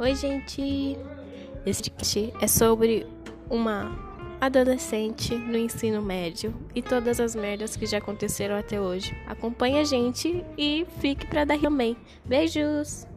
Oi, gente! Este kit é sobre uma adolescente no ensino médio e todas as merdas que já aconteceram até hoje. Acompanhe a gente e fique pra dar também. Beijos!